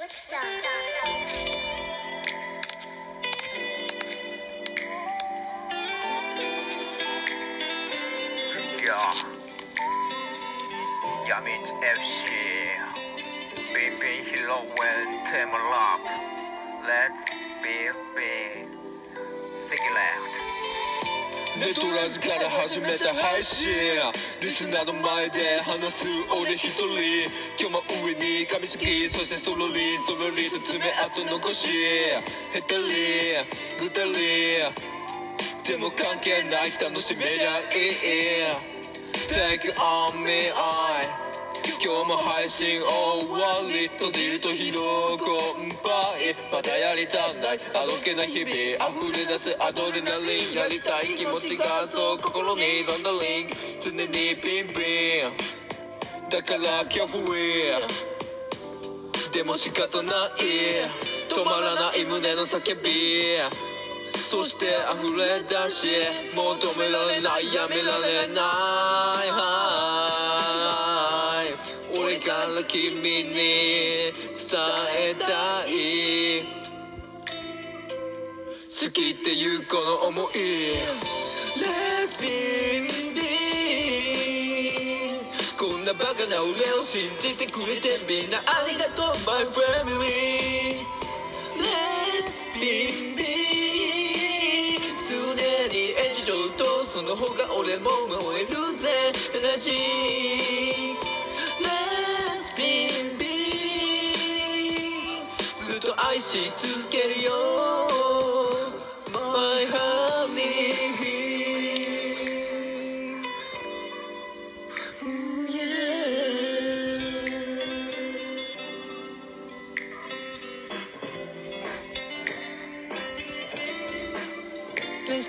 やみつ FC ビンビンヒロウェンテーマラップ Let's be be セキュレクトトラジから始めた配信リスナーの前で話す俺一人今日も上に噛みつきそしてそろりそろりと爪痕残しへたりぐたりでも関係ない楽しめりゃいい Take on me I 今日も配信終わり閉じると疲労困憊またやりたんない。あどけな日々溢れ出すアドレナリン。やりたい気持ちがそう心にランダリン。グ常にピンピン。だからキャフリーでも仕方ない止まらない胸の叫びそして溢れ出し求められないやめられないはい俺から君に伝えたい好きっていうこの思いなバカな俺を信じてくれてみんな。ありがとう My family. Let's be be 常に演じ上とその方が俺も燃えるぜ。エナジー Let's be be ずっと愛し続けるよ。Pues